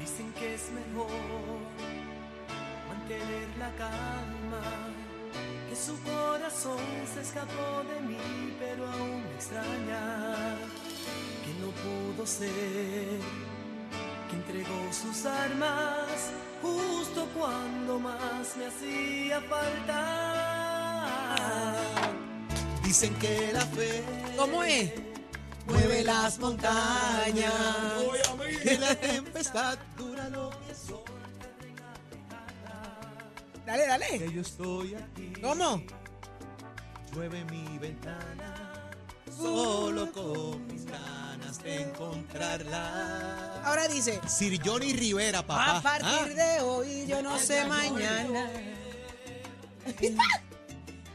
Dicen que es mejor mantener la calma, que su corazón se escapó de mí, pero aún me extraña, que no pudo ser, que entregó sus armas justo cuando más me hacía falta. Dicen que la fe ¿Cómo es? mueve las montañas. Que la tempestad dura lo que son. Dale, dale. Que yo estoy aquí. ¿Cómo? Llueve mi ventana. Solo con mis ganas de encontrarla. Ahora dice, Sir Johnny Rivera, papá. a partir de hoy yo no sé mañana.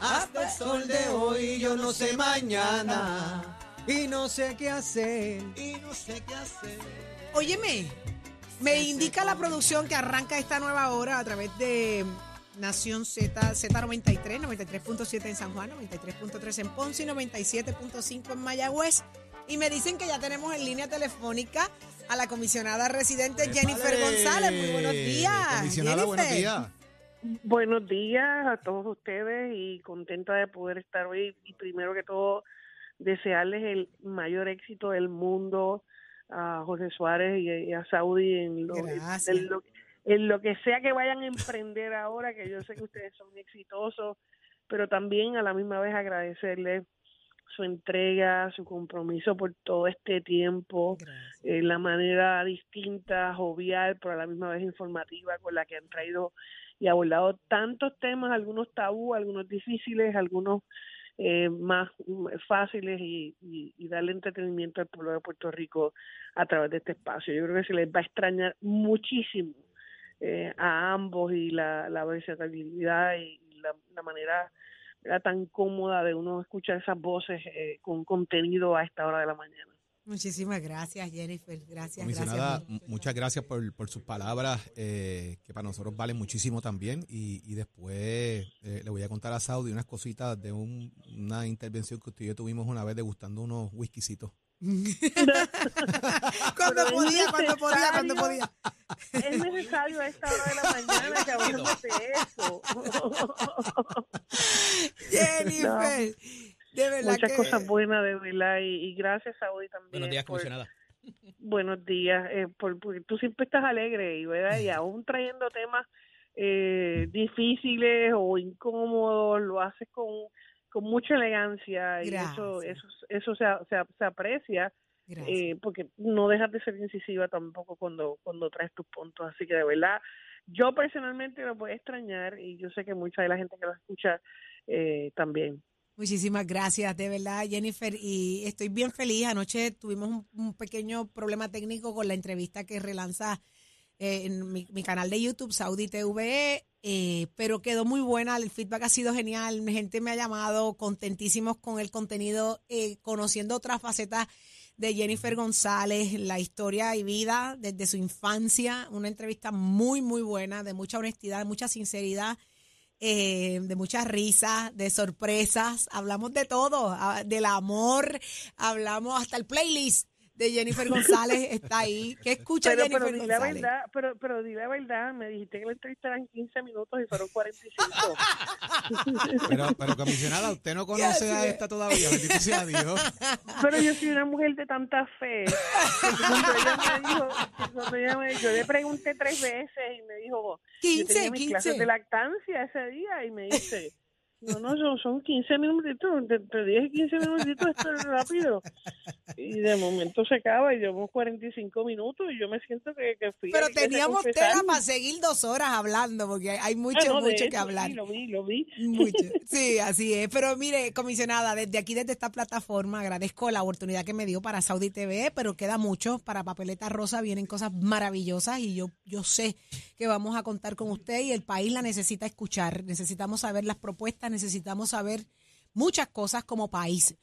Hasta el sol de hoy yo no sé mañana. Y no sé qué hacer. Y no sé qué hacer. Óyeme, me indica la producción que arranca esta nueva hora a través de Nación Z, Z93, 93.7 en San Juan, 93.3 en Ponce y 97.5 en Mayagüez. Y me dicen que ya tenemos en línea telefónica a la comisionada residente Jennifer González. Muy buenos días. Comisionada, buenos Jennifer. días. Buenos días a todos ustedes y contenta de poder estar hoy y primero que todo desearles el mayor éxito del mundo a José Suárez y, a Saudi en lo, en lo- en lo que sea que vayan a emprender ahora, que yo sé que ustedes son exitosos, pero también a la misma vez agradecerles su entrega, su compromiso por todo este tiempo, eh, la manera distinta, jovial, pero a la misma vez informativa con la que han traído y abordado tantos temas, algunos tabú, algunos difíciles, algunos eh, más fáciles y, y- y darle entretenimiento al pueblo de Puerto Rico a través de este espacio. Yo creo que se les va a extrañar muchísimo eh, a ambos y la, la versatilidad y la, la manera ¿verdad? tan cómoda de uno escuchar esas voces eh, con contenido a esta hora de la mañana. Muchísimas gracias, Jennifer. Gracias, Comisionada, gracias. muchas gracias por, por sus palabras, eh, que para nosotros valen muchísimo también. Y, y después eh, le voy a contar a Saudi unas cositas de un- una intervención que usted y yo tuvimos una vez degustando unos whiskycitos. Cuando podía, cuando podía, cuando podía. Es necesario a esta hora de la mañana que hablemos de eso. Jennifer, de verdad Muchas que... cosas buenas de verdad y, y gracias a hoy también. Buenos días, por- comisionada. Buenos días, eh, por, porque tú siempre estás alegre y, ¿verdad? y aún trayendo temas eh, difíciles o incómodos, lo haces con, con mucha elegancia y eso eso eso se, se, aprecia eh, porque no dejas de ser incisiva tampoco cuando cuando traes tus puntos así que de verdad yo personalmente lo voy a extrañar y yo sé que mucha de la gente que lo escucha eh, también Muchísimas gracias, de verdad, Jennifer. Y estoy bien feliz. Anoche tuvimos un, un pequeño problema técnico con la entrevista que relanza eh, en mi, mi canal de YouTube, Saudi TV, eh, pero quedó muy buena. El feedback ha sido genial. Gente me ha llamado contentísimos con el contenido, eh, conociendo otras facetas de Jennifer González, la historia y vida desde su infancia. Una entrevista muy, muy buena, de mucha honestidad, de mucha sinceridad eh, de muchas risas, de sorpresas, hablamos de todo, ah, del amor, hablamos hasta el playlist de Jennifer González está ahí. ¿Qué escucha pero Jennifer pero di la González? verdad pero pero di la verdad me dijiste que la entrevista eran 15 minutos y fueron 45 Pero, pero comisionada, usted no conoce a esta todavía, bendito sea Dios. Pero yo soy una mujer de tanta fe. Cuando ella me dijo, cuando ella me- yo le pregunté tres veces y me dijo, yo 15, tenía mis clases 15. de lactancia ese día y me dice, no, no, son, son 15 minutitos, te, te dije 15 minutitos, esto es rápido. Y de momento se acaba y llevamos 45 minutos y yo me siento que, que fui. Pero teníamos tela para seguir dos horas hablando, porque hay Ah, mucho, no, de mucho que hablar. Sí, lo vi, lo vi. Mucho. Sí, así es. Pero mire, comisionada, desde aquí, desde esta plataforma, agradezco la oportunidad que me dio para Saudi TV, pero queda mucho. Para Papeleta Rosa vienen cosas maravillosas y yo, yo sé que vamos a contar con usted y el país la necesita escuchar. Necesitamos saber las propuestas, necesitamos saber muchas cosas como país.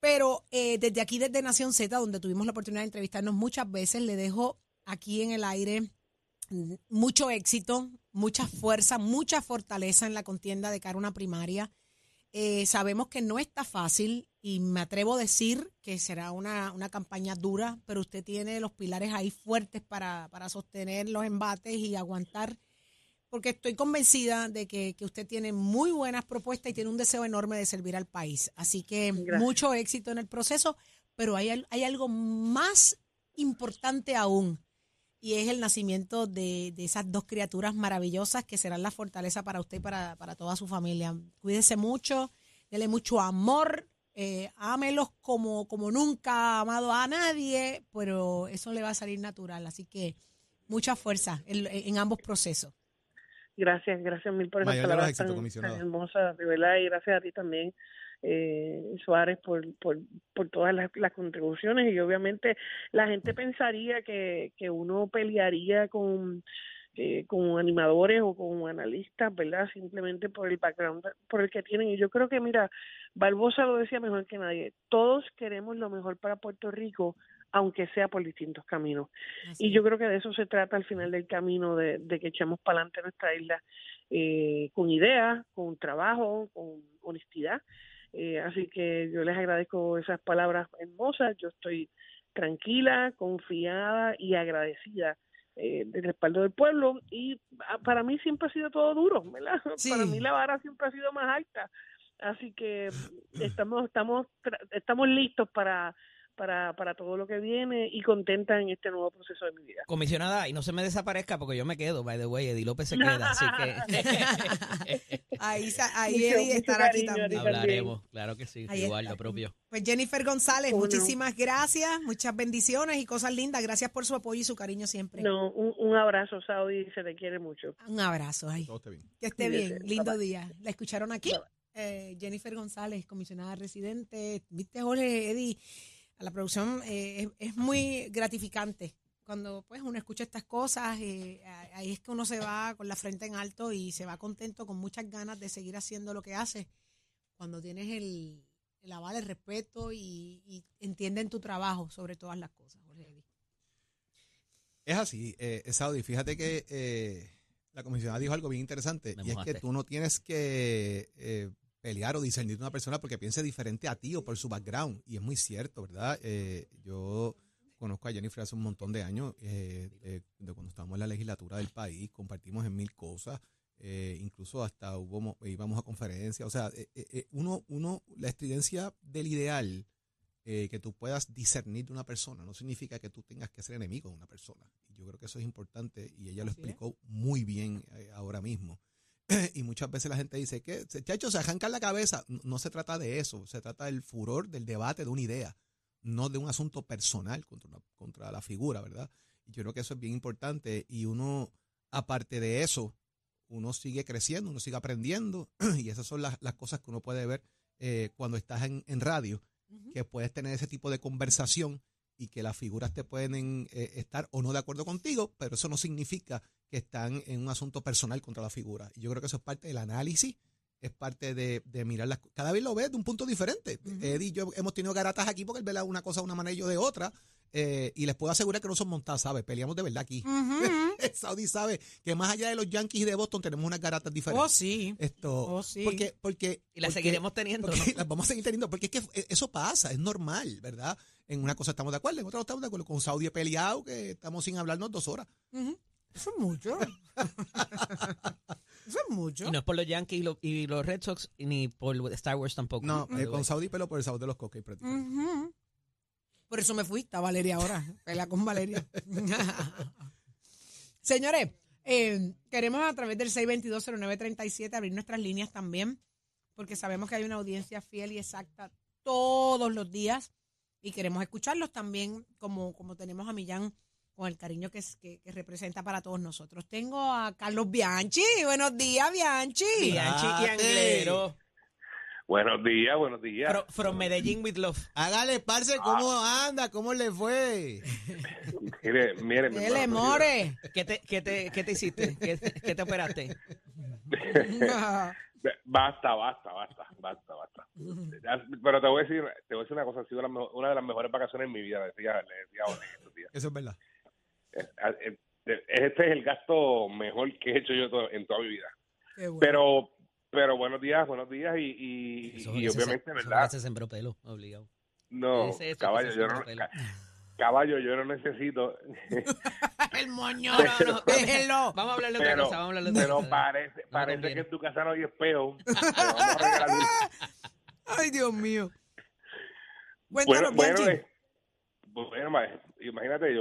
Pero eh, desde aquí, desde Nación Z, donde tuvimos la oportunidad de entrevistarnos muchas veces, le dejo aquí en el aire mucho éxito, mucha fuerza, mucha fortaleza en la contienda de cara a una primaria. Eh, sabemos que no está fácil y me atrevo a decir que será una, una campaña dura, pero usted tiene los pilares ahí fuertes para, para sostener los embates y aguantar, porque estoy convencida de que, que, usted tiene muy buenas propuestas y tiene un deseo enorme de servir al país. Así que Gracias. mucho éxito en el proceso, pero hay, hay algo más importante aún y es el nacimiento de, de, esas dos criaturas maravillosas que serán la fortaleza para usted y para, para toda su familia. Cuídese mucho, dele mucho amor, eh, ámelos como, como nunca ha amado a nadie, pero eso le va a salir natural. Así que mucha fuerza en, en ambos procesos. Gracias, gracias mil por esas palabras tan, tan hermosas, de verdad, y gracias a ti también eh, Suárez por, por, por todas las, las, contribuciones y obviamente la gente pensaría que, que uno pelearía con eh, con animadores o con analistas, ¿verdad? Simplemente por el background por el que tienen. Y yo creo que, mira, Barbosa lo decía mejor que nadie, todos queremos lo mejor para Puerto Rico, aunque sea por distintos caminos. Así. Y yo creo que de eso se trata al final del camino, de, de que echemos para adelante nuestra isla eh, con ideas, con trabajo, con honestidad eh, así que yo les agradezco esas palabras hermosas. Yo estoy tranquila, confiada y agradecida eh, del respaldo del pueblo. Y para mí siempre ha sido todo duro, ¿verdad? Sí. Para mí la vara siempre ha sido más alta. Así que estamos, estamos, estamos listos para para, para todo lo que viene y contenta en este nuevo proceso de mi vida. Comisionada, y no se me desaparezca porque yo me quedo, by the way, Eddie López se queda, así que... ahí, ahí Eddie estará aquí también. Hablaremos, claro que sí, ahí igual, está. lo propio. Pues Jennifer González, oh, muchísimas no. gracias, muchas bendiciones y cosas lindas, gracias por su apoyo y su cariño siempre. No, un, un abrazo, Saudi, se te quiere mucho. Un abrazo, ay. Que esté bien, lindo Bye. día. ¿La escucharon aquí? Eh, Jennifer González, comisionada residente, viste Jorge, Eddie a la producción eh, es, es, muy gratificante. Cuando pues uno escucha estas cosas, eh, ahí es que uno se va con la frente en alto y se va contento, con muchas ganas de seguir haciendo lo que hace. Cuando tienes el, el aval, el respeto y, y, entienden tu trabajo sobre todas las cosas, Jorge. Es así, eh, Saudi. Fíjate que eh, la comisionada dijo algo bien interesante Me y mojaste. es que tú no tienes que eh, pelear o discernir una persona porque piense diferente a ti o por su background. Y es muy cierto, ¿verdad? Eh, yo conozco a Jennifer hace un montón de años, eh, de, de, cuando estábamos en la legislatura del país, compartimos en mil cosas, eh, incluso hasta hubo, íbamos a conferencias. O sea, eh, eh, uno, uno, la estridencia del ideal que tú puedas discernir de una persona no significa que tú tengas que ser enemigo de una persona. Yo creo que eso es importante y ella lo explicó muy bien ahora mismo. y muchas veces la gente dice que, chacho, se arranca la cabeza. No, no, se trata de eso, se trata del furor del debate de una idea, no de un asunto personal contra, una, contra la figura, ¿verdad? Y yo creo que eso es bien importante y uno, aparte de eso, uno sigue creciendo, uno sigue aprendiendo y esas son las, las cosas que uno puede ver eh, cuando estás en, en radio, uh -huh. que puedes tener ese tipo de conversación y que las figuras te pueden eh, estar o no de acuerdo contigo, pero eso no significa que están en un asunto personal contra la figura. Yo creo que eso es parte del análisis, es parte de, de mirar las Cada vez lo ves de un punto diferente. Uh -huh. Eddie y yo hemos tenido garatas aquí porque él ve una cosa de una manera y yo de otra. Eh, y les puedo asegurar que no son montadas, ¿sabes? Peleamos de verdad aquí. Uh -huh. Saudi sabe que más allá de los Yankees y de Boston tenemos unas garatas diferentes. Oh, sí. Esto, oh, sí. Porque, porque, y las porque, seguiremos teniendo. ¿no? Las vamos a seguir teniendo, porque es que eso pasa, es normal, ¿verdad? En una cosa estamos de acuerdo, en otra no estamos de acuerdo. Con Saudi he peleado, que estamos sin hablarnos dos horas. Uh -huh. Eso es mucho. Eso es mucho. Y no es por los Yankees y, lo, y, los Red Sox, ni por Star Wars tampoco. No, eh, con Saudi pero por el Saudi de los Coques prácticamente. Uh -huh. Por eso me fui, está Valeria ahora. Pelea con Valeria. Señores, eh, queremos a través del 6220937 abrir nuestras líneas también, porque sabemos que hay una audiencia fiel y exacta todos los días y queremos escucharlos también, como, como tenemos a Millán con el cariño que, que, que, representa para todos nosotros. Tengo a Carlos Bianchi. Buenos días, Bianchi. Bianchi y Anglero. Buenos días, buenos días. From, from Medellín with love. Hágale, parce, ¿cómo ah. anda? ¿Cómo le fue? mire, mire. ¿Qué le more? ¿Qué te, qué te, qué te hiciste? ¿Qué, qué te operaste? basta, basta, basta, basta, basta. Pero te voy a decir, te voy a decir una cosa, ha sido una de las mejores vacaciones en mi vida, le decía, le decía estos días. Eso es verdad. Eh, eh, este es el gasto mejor que he hecho yo en toda mi vida. Qué bueno. Pero, pero buenos días, buenos días y, y, Eso y se- obviamente, eso fue ¿verdad? se sembró pelo, obligado. No, eso, caballo, se yo no, pelo. ca- caballo, yo no necesito. el moño, No, no, no. déjenlo. Vamos a hablar de otra cosa, vamos a hablar de otra pero cosa. parece, parece conviene. que en tu casa no hay espejo. Ay, Dios mío. bueno, Cuéntanos, bueno, Bianchi. eh, bueno, ma- imagínate, yo